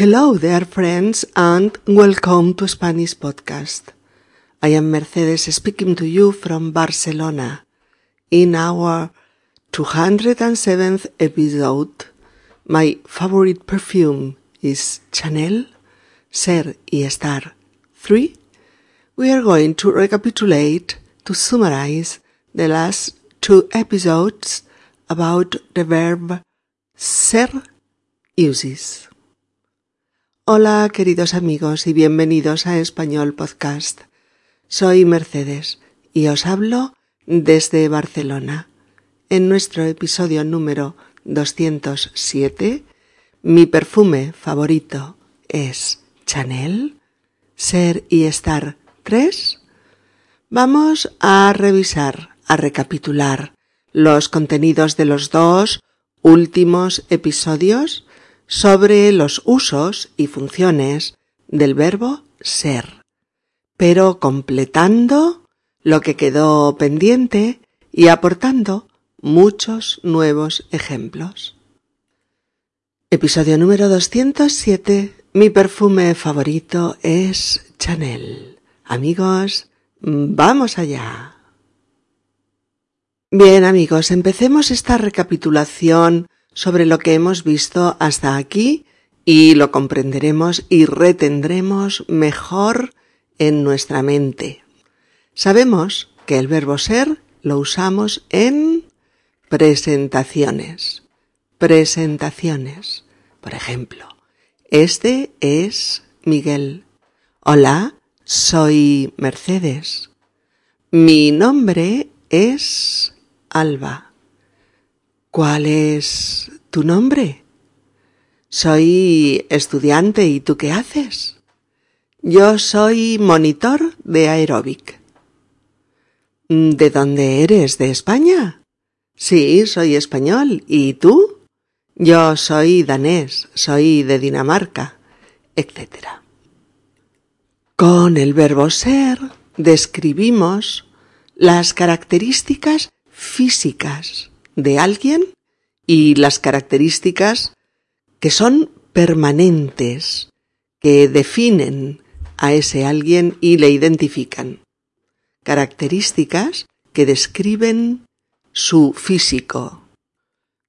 Hello there, friends, and welcome to Spanish Podcast. I am Mercedes speaking to you from Barcelona in our 207th episode. My favorite perfume is Chanel, Ser y Estar 3. We are going to recapitulate to summarize the last two episodes about the verb ser uses. Hola queridos amigos y bienvenidos a Español Podcast. Soy Mercedes y os hablo desde Barcelona. En nuestro episodio número 207, mi perfume favorito es Chanel, Ser y Estar 3. Vamos a revisar, a recapitular los contenidos de los dos últimos episodios sobre los usos y funciones del verbo ser, pero completando lo que quedó pendiente y aportando muchos nuevos ejemplos. Episodio número 207. Mi perfume favorito es Chanel. Amigos, vamos allá. Bien amigos, empecemos esta recapitulación sobre lo que hemos visto hasta aquí y lo comprenderemos y retendremos mejor en nuestra mente. Sabemos que el verbo ser lo usamos en presentaciones. Presentaciones. Por ejemplo, este es Miguel. Hola, soy Mercedes. Mi nombre es Alba. ¿Cuál es tu nombre? Soy estudiante y tú qué haces? Yo soy monitor de aeróbic. ¿De dónde eres? ¿De España? Sí, soy español. ¿Y tú? Yo soy danés, soy de Dinamarca, etc. Con el verbo ser describimos las características físicas de alguien y las características que son permanentes, que definen a ese alguien y le identifican. Características que describen su físico.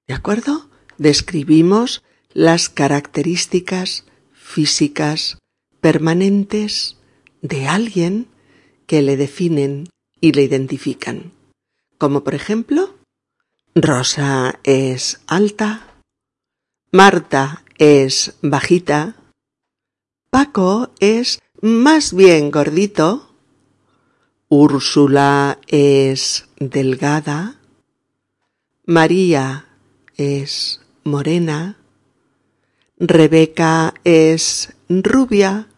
¿De acuerdo? Describimos las características físicas permanentes de alguien que le definen y le identifican. Como por ejemplo, Rosa es alta, Marta es bajita, Paco es más bien gordito, Úrsula es delgada, María es morena, Rebeca es rubia,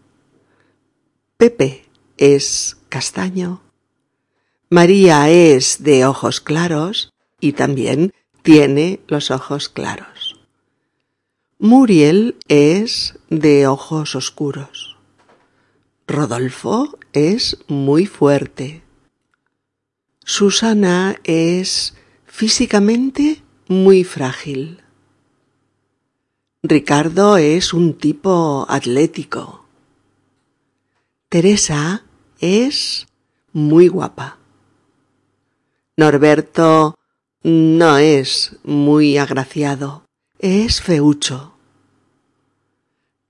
Pepe es castaño, María es de ojos claros, y también tiene los ojos claros. Muriel es de ojos oscuros. Rodolfo es muy fuerte. Susana es físicamente muy frágil. Ricardo es un tipo atlético. Teresa es muy guapa. Norberto no es muy agraciado, es feucho.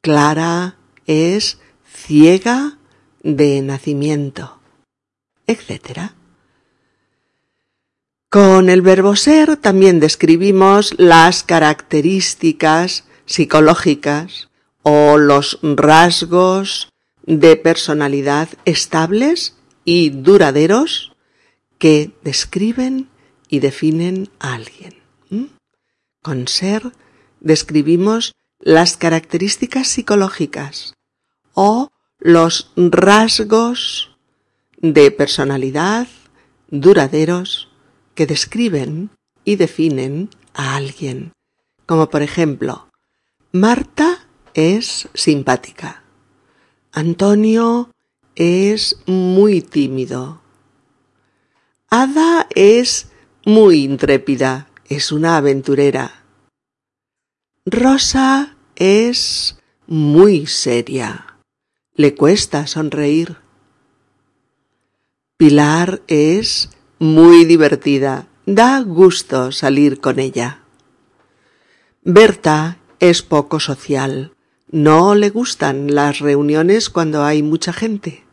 Clara es ciega de nacimiento, etc. Con el verbo ser también describimos las características psicológicas o los rasgos de personalidad estables y duraderos que describen y definen a alguien. Con ser describimos las características psicológicas o los rasgos de personalidad duraderos que describen y definen a alguien. Como por ejemplo, Marta es simpática. Antonio es muy tímido. Ada es muy intrépida, es una aventurera. Rosa es muy seria. Le cuesta sonreír. Pilar es muy divertida. Da gusto salir con ella. Berta es poco social. No le gustan las reuniones cuando hay mucha gente.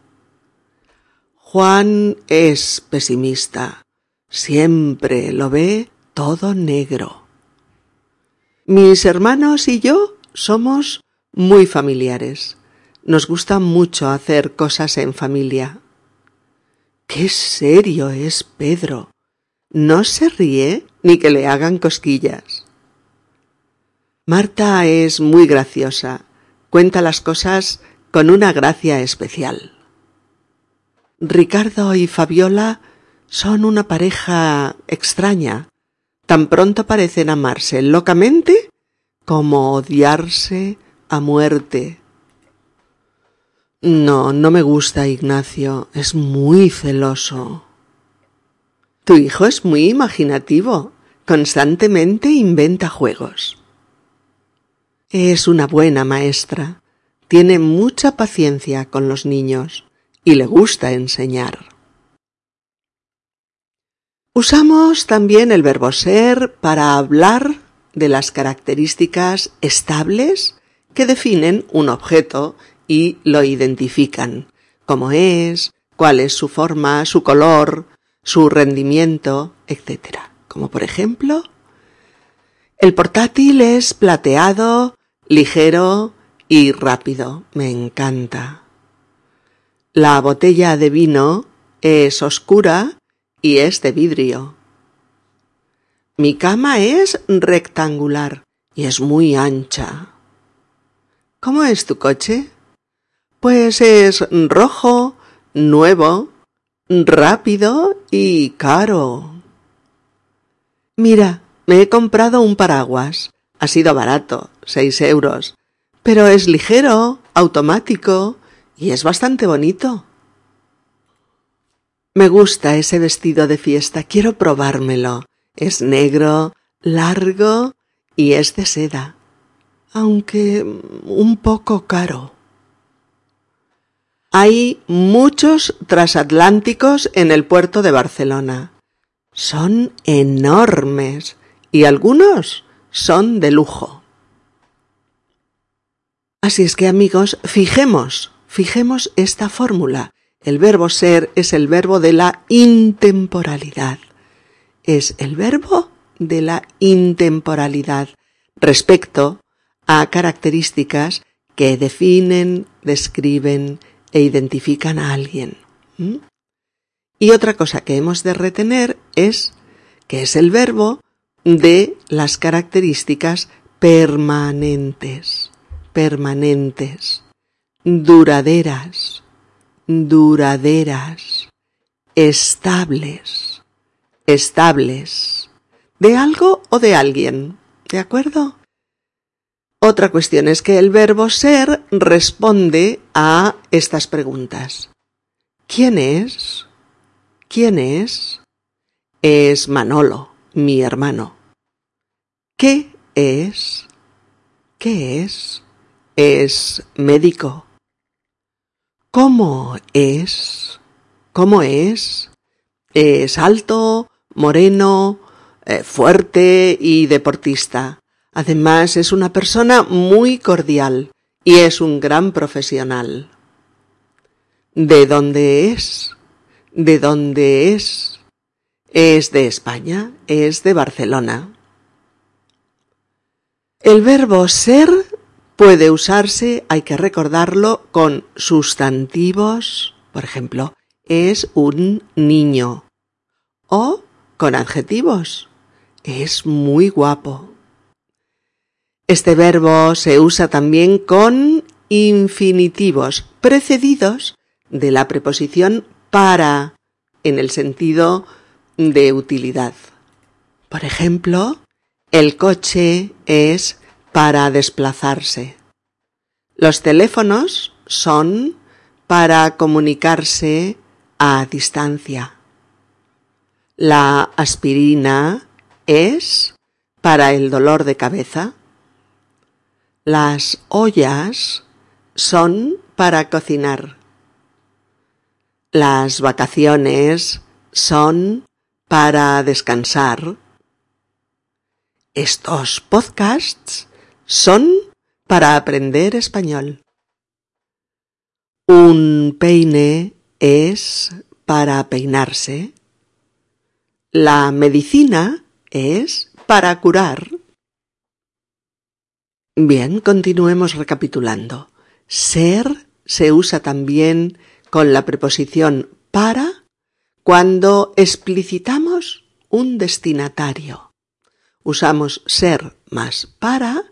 Juan es pesimista. Siempre lo ve todo negro. Mis hermanos y yo somos muy familiares. Nos gusta mucho hacer cosas en familia. Qué serio es Pedro. No se ríe ni que le hagan cosquillas. Marta es muy graciosa. Cuenta las cosas con una gracia especial. Ricardo y Fabiola son una pareja extraña. Tan pronto parecen amarse locamente como odiarse a muerte. No, no me gusta Ignacio. Es muy celoso. Tu hijo es muy imaginativo. Constantemente inventa juegos. Es una buena maestra. Tiene mucha paciencia con los niños y le gusta enseñar. Usamos también el verbo ser para hablar de las características estables que definen un objeto y lo identifican, cómo es, cuál es su forma, su color, su rendimiento, etc. Como por ejemplo, el portátil es plateado, ligero y rápido. Me encanta. La botella de vino es oscura y es de vidrio. Mi cama es rectangular y es muy ancha. ¿Cómo es tu coche? Pues es rojo, nuevo, rápido y caro. Mira, me he comprado un paraguas. Ha sido barato, seis euros. Pero es ligero, automático y es bastante bonito. Me gusta ese vestido de fiesta, quiero probármelo. Es negro, largo y es de seda, aunque un poco caro. Hay muchos transatlánticos en el puerto de Barcelona. Son enormes y algunos son de lujo. Así es que amigos, fijemos, fijemos esta fórmula. El verbo ser es el verbo de la intemporalidad. Es el verbo de la intemporalidad respecto a características que definen, describen e identifican a alguien. Y otra cosa que hemos de retener es que es el verbo de las características permanentes, permanentes, duraderas, duraderas, estables, estables, de algo o de alguien, ¿de acuerdo? Otra cuestión es que el verbo ser responde a estas preguntas. ¿Quién es? ¿Quién es? Es Manolo mi hermano. ¿Qué es? ¿Qué es? Es médico. ¿Cómo es? ¿Cómo es? Es alto, moreno, eh, fuerte y deportista. Además es una persona muy cordial y es un gran profesional. ¿De dónde es? ¿De dónde es? Es de España, es de Barcelona. El verbo ser puede usarse, hay que recordarlo, con sustantivos, por ejemplo, es un niño, o con adjetivos, es muy guapo. Este verbo se usa también con infinitivos precedidos de la preposición para, en el sentido de utilidad. Por ejemplo, el coche es para desplazarse. Los teléfonos son para comunicarse a distancia. La aspirina es para el dolor de cabeza. Las ollas son para cocinar. Las vacaciones son para descansar. Estos podcasts son para aprender español. Un peine es para peinarse. La medicina es para curar. Bien, continuemos recapitulando. Ser se usa también con la preposición para cuando explicitamos un destinatario. Usamos ser más para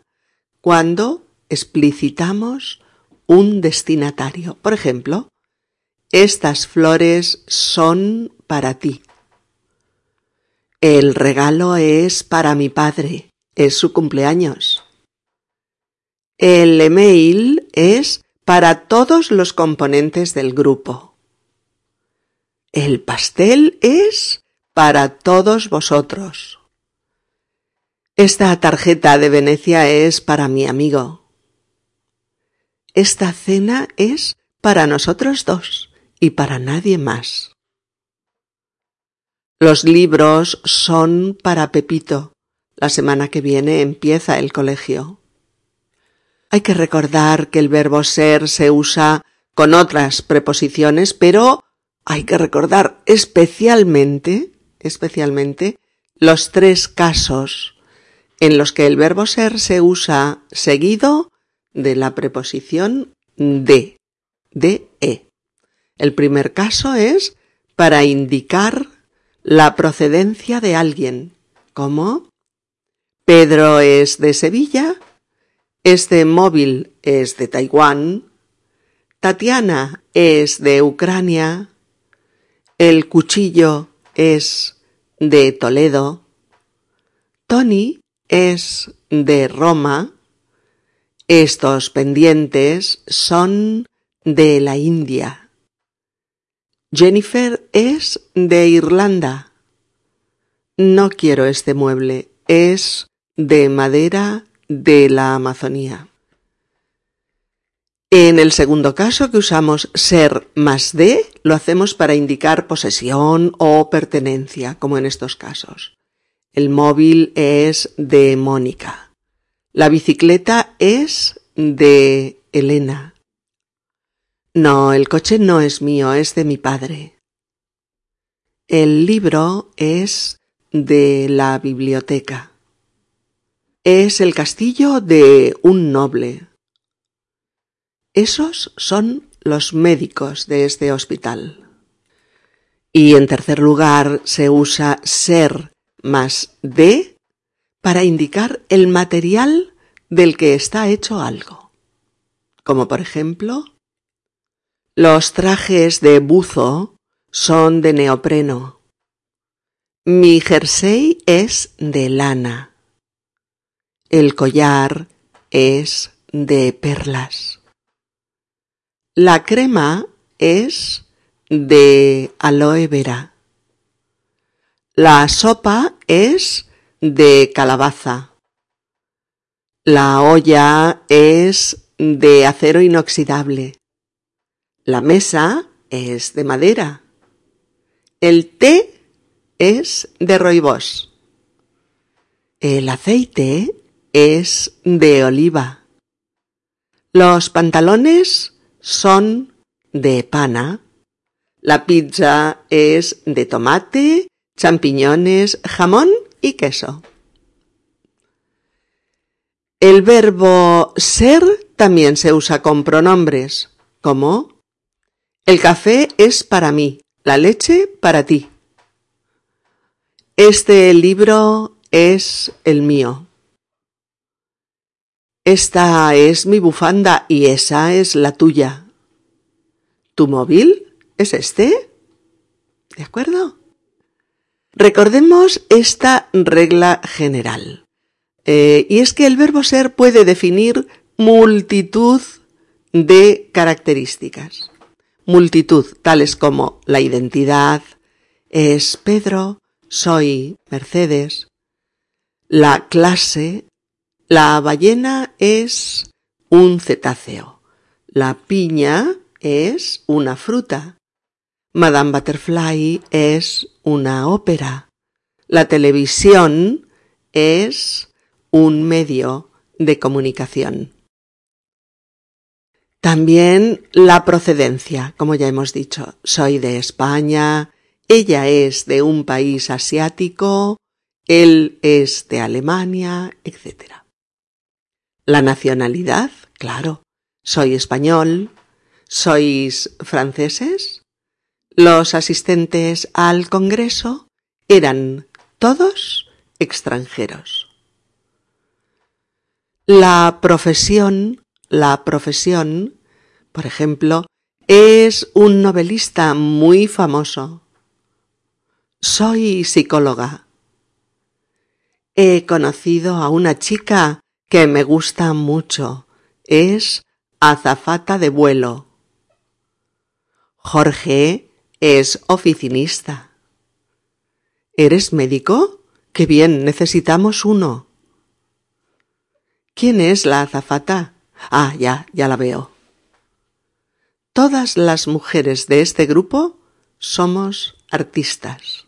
cuando explicitamos un destinatario. Por ejemplo, estas flores son para ti. El regalo es para mi padre. Es su cumpleaños. El email es para todos los componentes del grupo. El pastel es para todos vosotros. Esta tarjeta de Venecia es para mi amigo. Esta cena es para nosotros dos y para nadie más. Los libros son para Pepito. La semana que viene empieza el colegio. Hay que recordar que el verbo ser se usa con otras preposiciones, pero hay que recordar especialmente, especialmente, los tres casos en los que el verbo ser se usa seguido de la preposición de, de e. El primer caso es para indicar la procedencia de alguien, como Pedro es de Sevilla este móvil es de Taiwán. Tatiana es de Ucrania. El cuchillo es de Toledo. Tony es de Roma. Estos pendientes son de la India. Jennifer es de Irlanda. No quiero este mueble. Es de madera de la Amazonía. En el segundo caso que usamos ser más de, lo hacemos para indicar posesión o pertenencia, como en estos casos. El móvil es de Mónica. La bicicleta es de Elena. No, el coche no es mío, es de mi padre. El libro es de la biblioteca es el castillo de un noble. Esos son los médicos de este hospital. Y en tercer lugar se usa ser más de para indicar el material del que está hecho algo. Como por ejemplo, los trajes de buzo son de neopreno. Mi jersey es de lana. El collar es de perlas. La crema es de aloe vera. La sopa es de calabaza. La olla es de acero inoxidable. La mesa es de madera. El té es de roibos. El aceite es de oliva. Los pantalones son de pana. La pizza es de tomate, champiñones, jamón y queso. El verbo ser también se usa con pronombres, como el café es para mí, la leche para ti. Este libro es el mío. Esta es mi bufanda y esa es la tuya. ¿Tu móvil es este? ¿De acuerdo? Recordemos esta regla general. Eh, y es que el verbo ser puede definir multitud de características. Multitud tales como la identidad, es Pedro, soy Mercedes, la clase, La ballena es un cetáceo. La piña es una fruta. Madame Butterfly es una ópera. La televisión es un medio de comunicación. También la procedencia, como ya hemos dicho. Soy de España, ella es de un país asiático, él es de Alemania, etc. La nacionalidad, claro. Soy español. ¿Sois franceses? Los asistentes al Congreso eran todos extranjeros. La profesión, la profesión, por ejemplo, es un novelista muy famoso. Soy psicóloga. He conocido a una chica que me gusta mucho. Es azafata de vuelo. Jorge es oficinista. ¿Eres médico? Qué bien, necesitamos uno. ¿Quién es la azafata? Ah, ya, ya la veo. Todas las mujeres de este grupo somos artistas.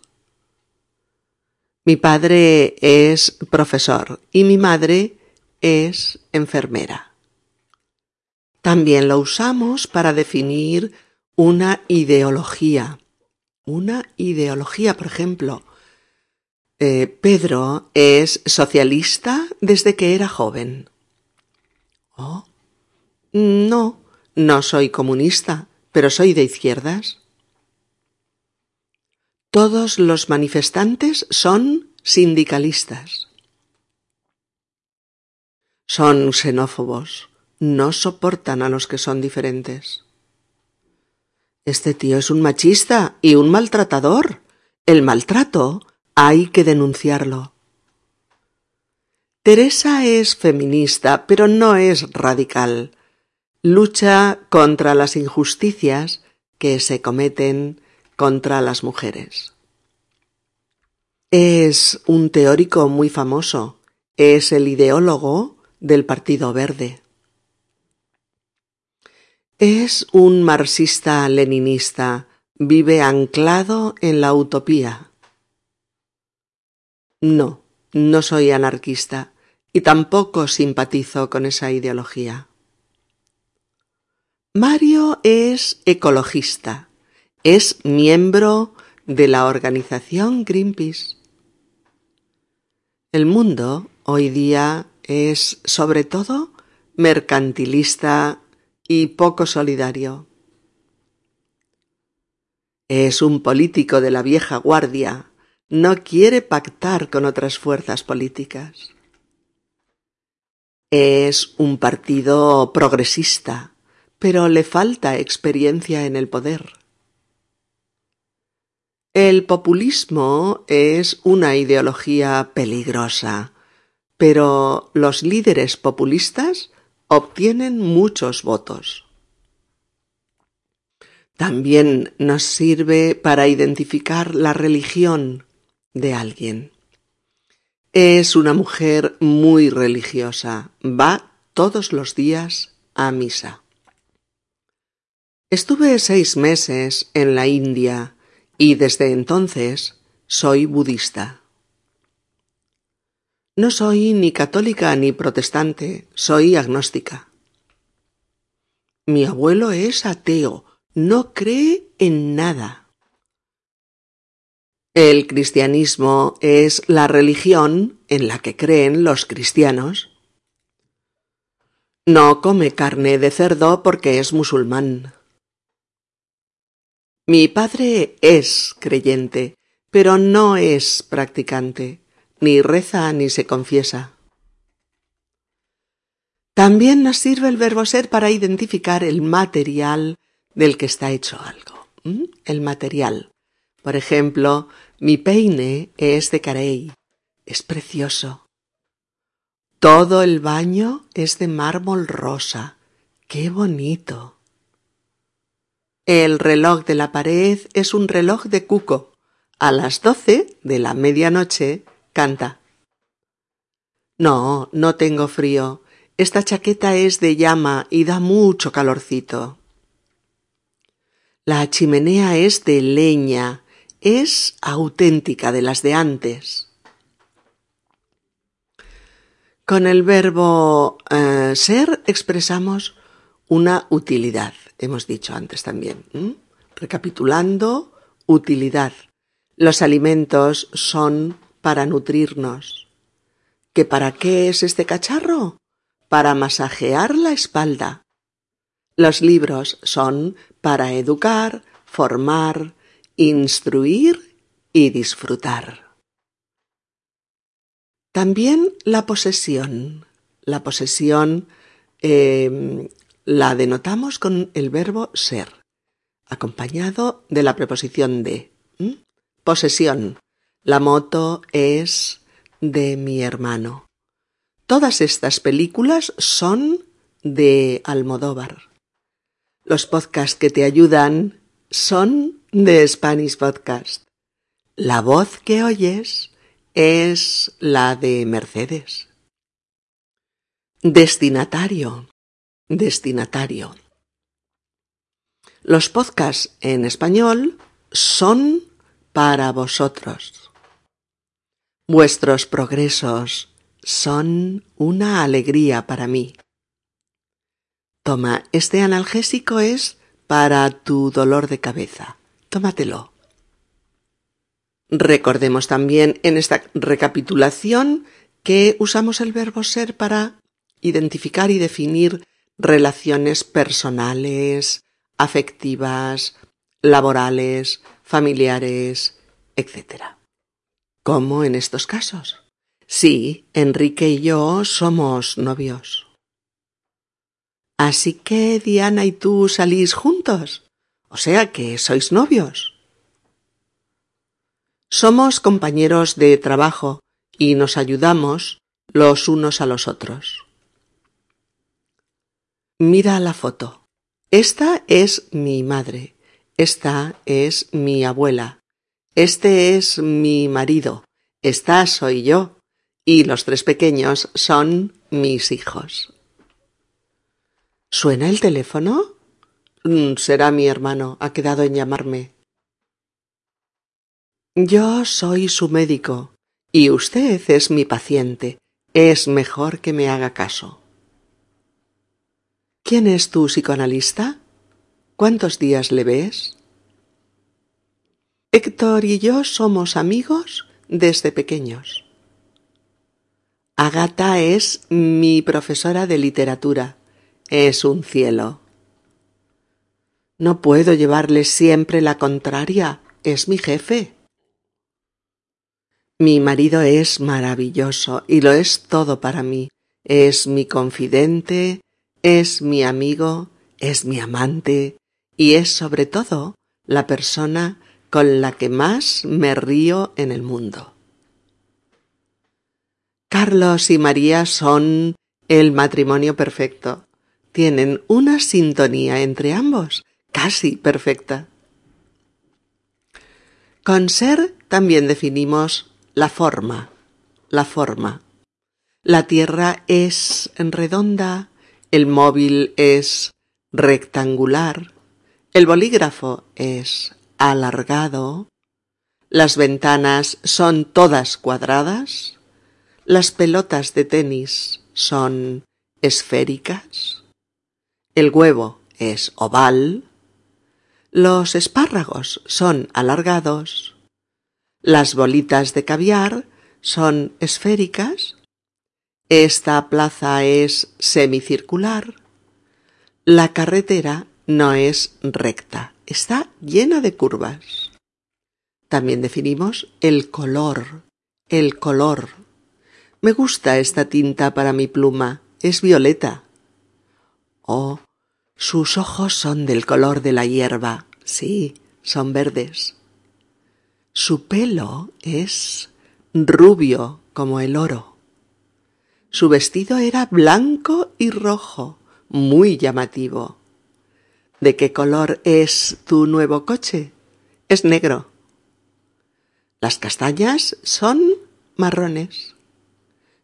Mi padre es profesor y mi madre es enfermera. También lo usamos para definir una ideología. Una ideología, por ejemplo, eh, Pedro es socialista desde que era joven. Oh, no, no soy comunista, pero soy de izquierdas. Todos los manifestantes son sindicalistas. Son xenófobos, no soportan a los que son diferentes. Este tío es un machista y un maltratador. El maltrato hay que denunciarlo. Teresa es feminista, pero no es radical. Lucha contra las injusticias que se cometen contra las mujeres. Es un teórico muy famoso. Es el ideólogo del Partido Verde. Es un marxista-leninista, vive anclado en la utopía. No, no soy anarquista y tampoco simpatizo con esa ideología. Mario es ecologista, es miembro de la organización Greenpeace. El mundo hoy día es sobre todo mercantilista y poco solidario. Es un político de la vieja guardia, no quiere pactar con otras fuerzas políticas. Es un partido progresista, pero le falta experiencia en el poder. El populismo es una ideología peligrosa, pero los líderes populistas obtienen muchos votos. También nos sirve para identificar la religión de alguien. Es una mujer muy religiosa, va todos los días a misa. Estuve seis meses en la India y desde entonces soy budista. No soy ni católica ni protestante, soy agnóstica. Mi abuelo es ateo, no cree en nada. El cristianismo es la religión en la que creen los cristianos. No come carne de cerdo porque es musulmán. Mi padre es creyente, pero no es practicante, ni reza ni se confiesa. También nos sirve el verbo ser para identificar el material del que está hecho algo. El material. Por ejemplo, mi peine es de carey. Es precioso. Todo el baño es de mármol rosa. ¡Qué bonito! El reloj de la pared es un reloj de cuco. A las doce de la medianoche No, no tengo frío. Esta chaqueta es de llama y da mucho calorcito. La chimenea es de leña, es auténtica de las de antes. Con el verbo eh, ser expresamos una utilidad, hemos dicho antes también. Recapitulando, utilidad. Los alimentos son para nutrirnos. ¿Que para qué es este cacharro? Para masajear la espalda. Los libros son para educar, formar, instruir y disfrutar. También la posesión. La posesión em, la denotamos con el verbo ser, acompañado de la preposición de. Posesión. La moto es de mi hermano. Todas estas películas son de Almodóvar. Los podcasts que te ayudan son de Spanish Podcast. La voz que oyes es la de Mercedes. Destinatario. Destinatario. Los podcasts en español son para vosotros. Vuestros progresos son una alegría para mí. Toma, este analgésico es para tu dolor de cabeza. Tómatelo. Recordemos también en esta recapitulación que usamos el verbo ser para identificar y definir relaciones personales, afectivas, laborales, familiares, etc. ¿Cómo en estos casos? Sí, Enrique y yo somos novios. Así que Diana y tú salís juntos. O sea que sois novios. Somos compañeros de trabajo y nos ayudamos los unos a los otros. Mira la foto. Esta es mi madre. Esta es mi abuela. Este es mi marido. Esta soy yo y los tres pequeños son mis hijos. ¿Suena el teléfono? Mm, será mi hermano. Ha quedado en llamarme. Yo soy su médico y usted es mi paciente. Es mejor que me haga caso. ¿Quién es tu psicoanalista? ¿Cuántos días le ves? Héctor y yo somos amigos desde pequeños. Agata es mi profesora de literatura. Es un cielo. No puedo llevarle siempre la contraria. Es mi jefe. Mi marido es maravilloso y lo es todo para mí. Es mi confidente, es mi amigo, es mi amante y es sobre todo la persona con la que más me río en el mundo. Carlos y María son el matrimonio perfecto. Tienen una sintonía entre ambos casi perfecta. Con ser también definimos la forma, la forma. La Tierra es redonda, el móvil es rectangular, el bolígrafo es alargado, las ventanas son todas cuadradas, las pelotas de tenis son esféricas, el huevo es oval, los espárragos son alargados, las bolitas de caviar son esféricas, esta plaza es semicircular, la carretera no es recta, está llena de curvas. También definimos el color, el color. Me gusta esta tinta para mi pluma, es violeta. Oh, sus ojos son del color de la hierba, sí, son verdes. Su pelo es rubio como el oro. Su vestido era blanco y rojo, muy llamativo. ¿De qué color es tu nuevo coche? Es negro. Las castañas son marrones.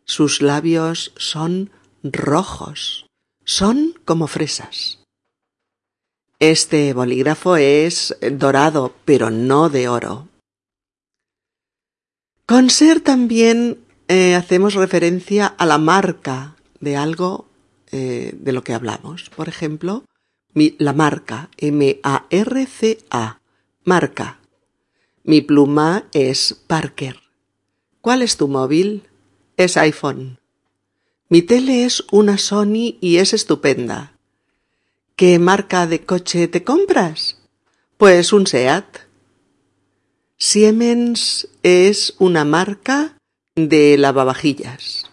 Sus labios son rojos, son como fresas. Este bolígrafo es dorado, pero no de oro. Con ser también eh, hacemos referencia a la marca de algo eh, de lo que hablamos. Por ejemplo, la marca, M-A-R-C-A, marca. Mi pluma es Parker. ¿Cuál es tu móvil? Es iPhone. Mi tele es una Sony y es estupenda. ¿Qué marca de coche te compras? Pues un SEAT. Siemens es una marca de lavavajillas.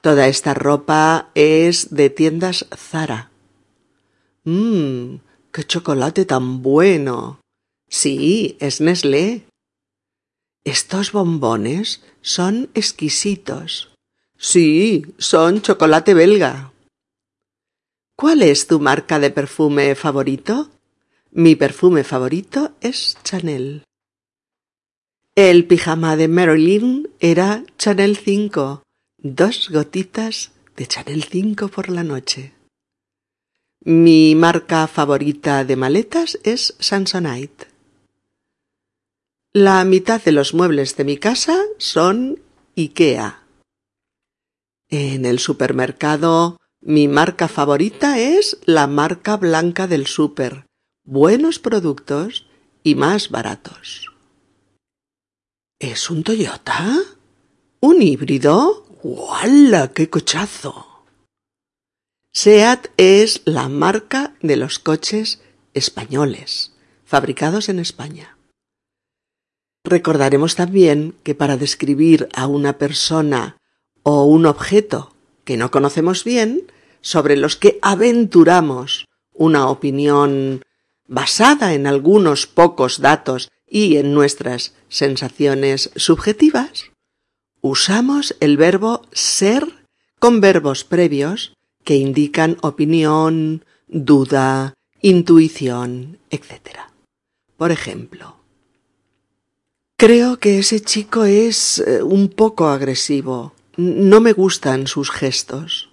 Toda esta ropa es de tiendas Zara. Mmm, qué chocolate tan bueno. Sí, es Nestlé. Estos bombones son exquisitos. Sí, son chocolate belga. ¿Cuál es tu marca de perfume favorito? Mi perfume favorito es Chanel. El pijama de Marilyn era Chanel 5, dos gotitas de Chanel 5 por la noche. Mi marca favorita de maletas es Samsonite. La mitad de los muebles de mi casa son IKEA. En el supermercado mi marca favorita es la marca blanca del super. Buenos productos y más baratos. ¿Es un Toyota? ¿Un híbrido? ¡Wala! ¡Qué cochazo! SEAT es la marca de los coches españoles, fabricados en España. Recordaremos también que para describir a una persona o un objeto que no conocemos bien, sobre los que aventuramos una opinión basada en algunos pocos datos y en nuestras sensaciones subjetivas, usamos el verbo ser con verbos previos que indican opinión, duda, intuición, etc. Por ejemplo, creo que ese chico es eh, un poco agresivo. No me gustan sus gestos.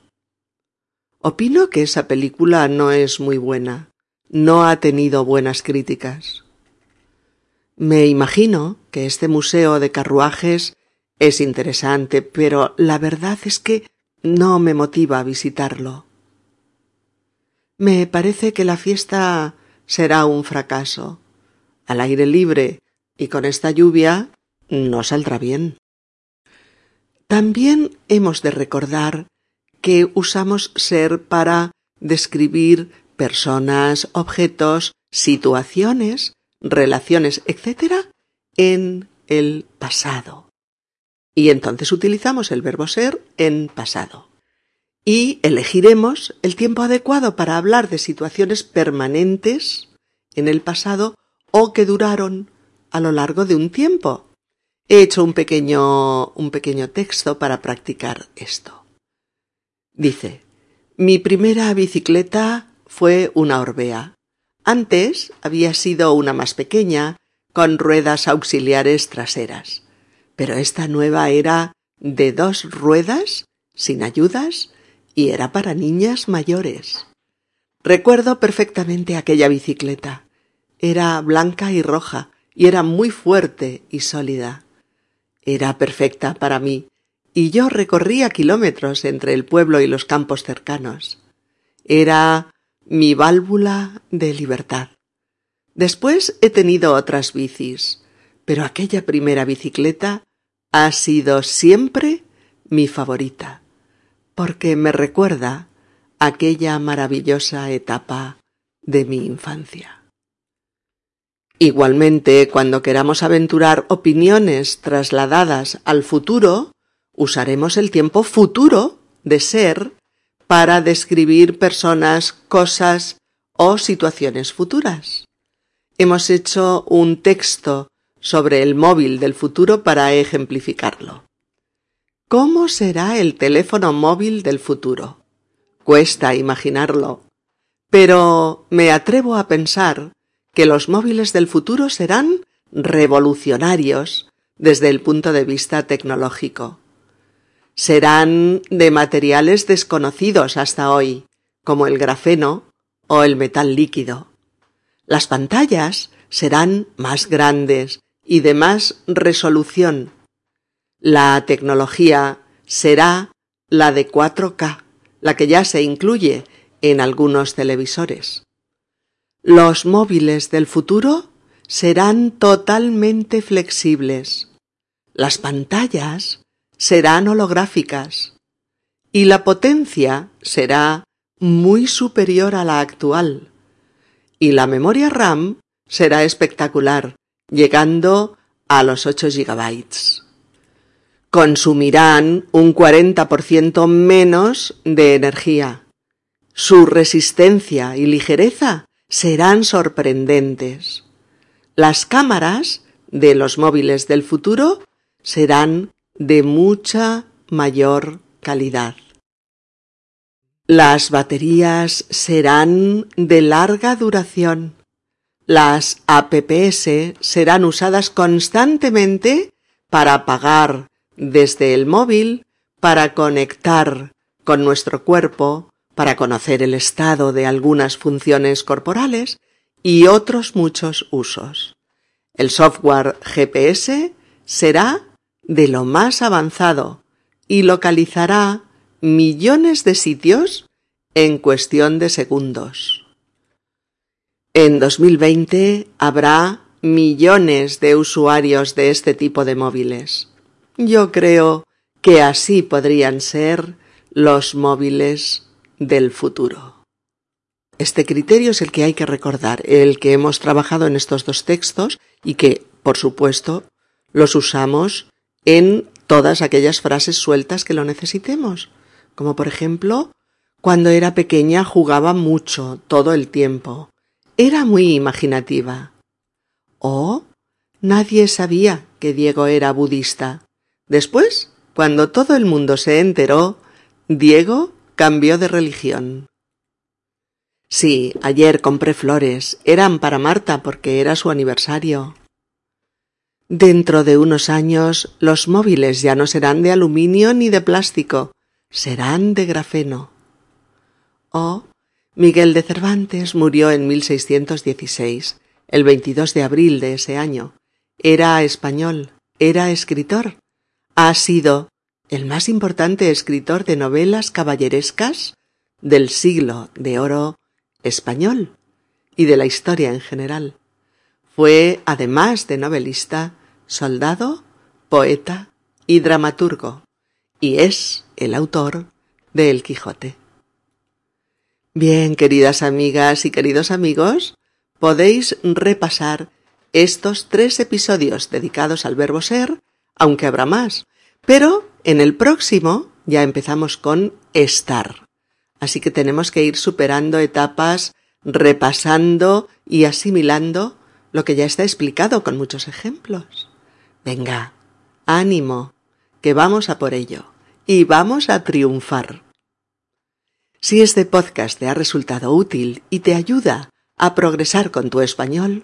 Opino que esa película no es muy buena. No ha tenido buenas críticas. Me imagino que este museo de carruajes es interesante, pero la verdad es que no me motiva a visitarlo. Me parece que la fiesta será un fracaso. Al aire libre y con esta lluvia no saldrá bien. También hemos de recordar que usamos ser para describir personas, objetos, situaciones relaciones, etc., en el pasado. Y entonces utilizamos el verbo ser en pasado. Y elegiremos el tiempo adecuado para hablar de situaciones permanentes en el pasado o que duraron a lo largo de un tiempo. He hecho un pequeño, un pequeño texto para practicar esto. Dice, mi primera bicicleta fue una Orbea. Antes había sido una más pequeña, con ruedas auxiliares traseras, pero esta nueva era de dos ruedas, sin ayudas, y era para niñas mayores. Recuerdo perfectamente aquella bicicleta. Era blanca y roja, y era muy fuerte y sólida. Era perfecta para mí, y yo recorría kilómetros entre el pueblo y los campos cercanos. Era mi válvula de libertad. Después he tenido otras bicis, pero aquella primera bicicleta ha sido siempre mi favorita, porque me recuerda aquella maravillosa etapa de mi infancia. Igualmente, cuando queramos aventurar opiniones trasladadas al futuro, usaremos el tiempo futuro de ser para describir personas, cosas o situaciones futuras. Hemos hecho un texto sobre el móvil del futuro para ejemplificarlo. ¿Cómo será el teléfono móvil del futuro? Cuesta imaginarlo, pero me atrevo a pensar que los móviles del futuro serán revolucionarios desde el punto de vista tecnológico. serán de materiales desconocidos hasta hoy, como el grafeno o el metal líquido. Las pantallas serán más grandes y de más resolución. La tecnología será la de 4K, la que ya se incluye en algunos televisores. Los móviles del futuro serán totalmente flexibles. Las pantallas serán holográficas y la potencia será muy superior a la actual. Y la memoria RAM será espectacular, llegando a los 8 gigabytes. Consumirán un 40% menos de energía. Su resistencia y ligereza serán sorprendentes. Las cámaras de los móviles del futuro serán de mucha mayor calidad. Las baterías serán de larga duración. Las APPS serán usadas constantemente para apagar desde el móvil, para conectar con nuestro cuerpo, para conocer el estado de algunas funciones corporales y otros muchos usos. El software GPS será de lo más avanzado y localizará millones de sitios en cuestión de segundos. En 2020 habrá millones de usuarios de este tipo de móviles. Yo creo que así podrían ser los móviles del futuro. Este criterio es el que hay que recordar, el que hemos trabajado en estos dos textos y que, por supuesto, los usamos en todas aquellas frases sueltas que lo necesitemos, como por ejemplo, cuando era pequeña jugaba mucho, todo el tiempo. Era muy imaginativa. O nadie sabía que Diego era budista. Después, cuando todo el mundo se enteró, Diego cambió de religión. Sí, ayer compré flores. Eran para Marta porque era su aniversario. Dentro de unos años los móviles ya no serán de aluminio ni de plástico, serán de grafeno. Oh, Miguel de Cervantes murió en 1616, el 22 de abril de ese año. Era español, era escritor. Ha sido el más importante escritor de novelas caballerescas del siglo de oro español y de la historia en general. Fue, además de novelista, soldado, poeta y dramaturgo, y es el autor de El Quijote. Bien, queridas amigas y queridos amigos, podéis repasar estos tres episodios dedicados al verbo ser, aunque habrá más, pero en el próximo ya empezamos con estar. Así que tenemos que ir superando etapas, repasando y asimilando lo que ya está explicado con muchos ejemplos. Venga, ánimo, que vamos a por ello y vamos a triunfar. Si este podcast te ha resultado útil y te ayuda a progresar con tu español,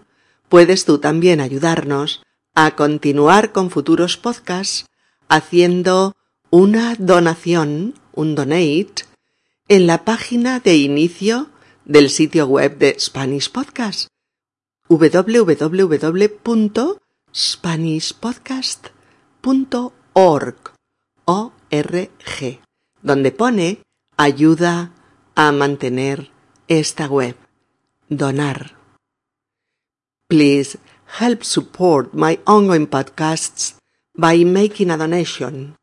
puedes tú también ayudarnos a continuar con futuros podcasts haciendo una donación, un donate, en la página de inicio del sitio web de Spanish Podcast www.spanishpodcast.org donde pone ayuda a mantener esta web. Donar. Please help support my ongoing podcasts by making a donation.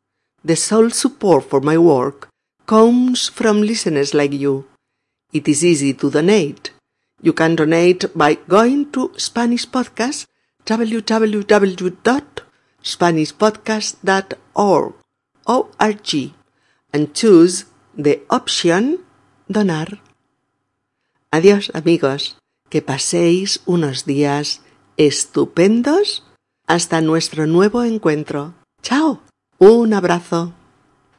The sole support for my work comes from listeners like you. It is easy to donate. You can donate by going to Spanish Podcast, www.spanishpodcast.org, O-R-G, and choose the option Donar. Adiós amigos, que paséis unos días estupendos hasta nuestro nuevo encuentro. ¡Chao! Un abrazo.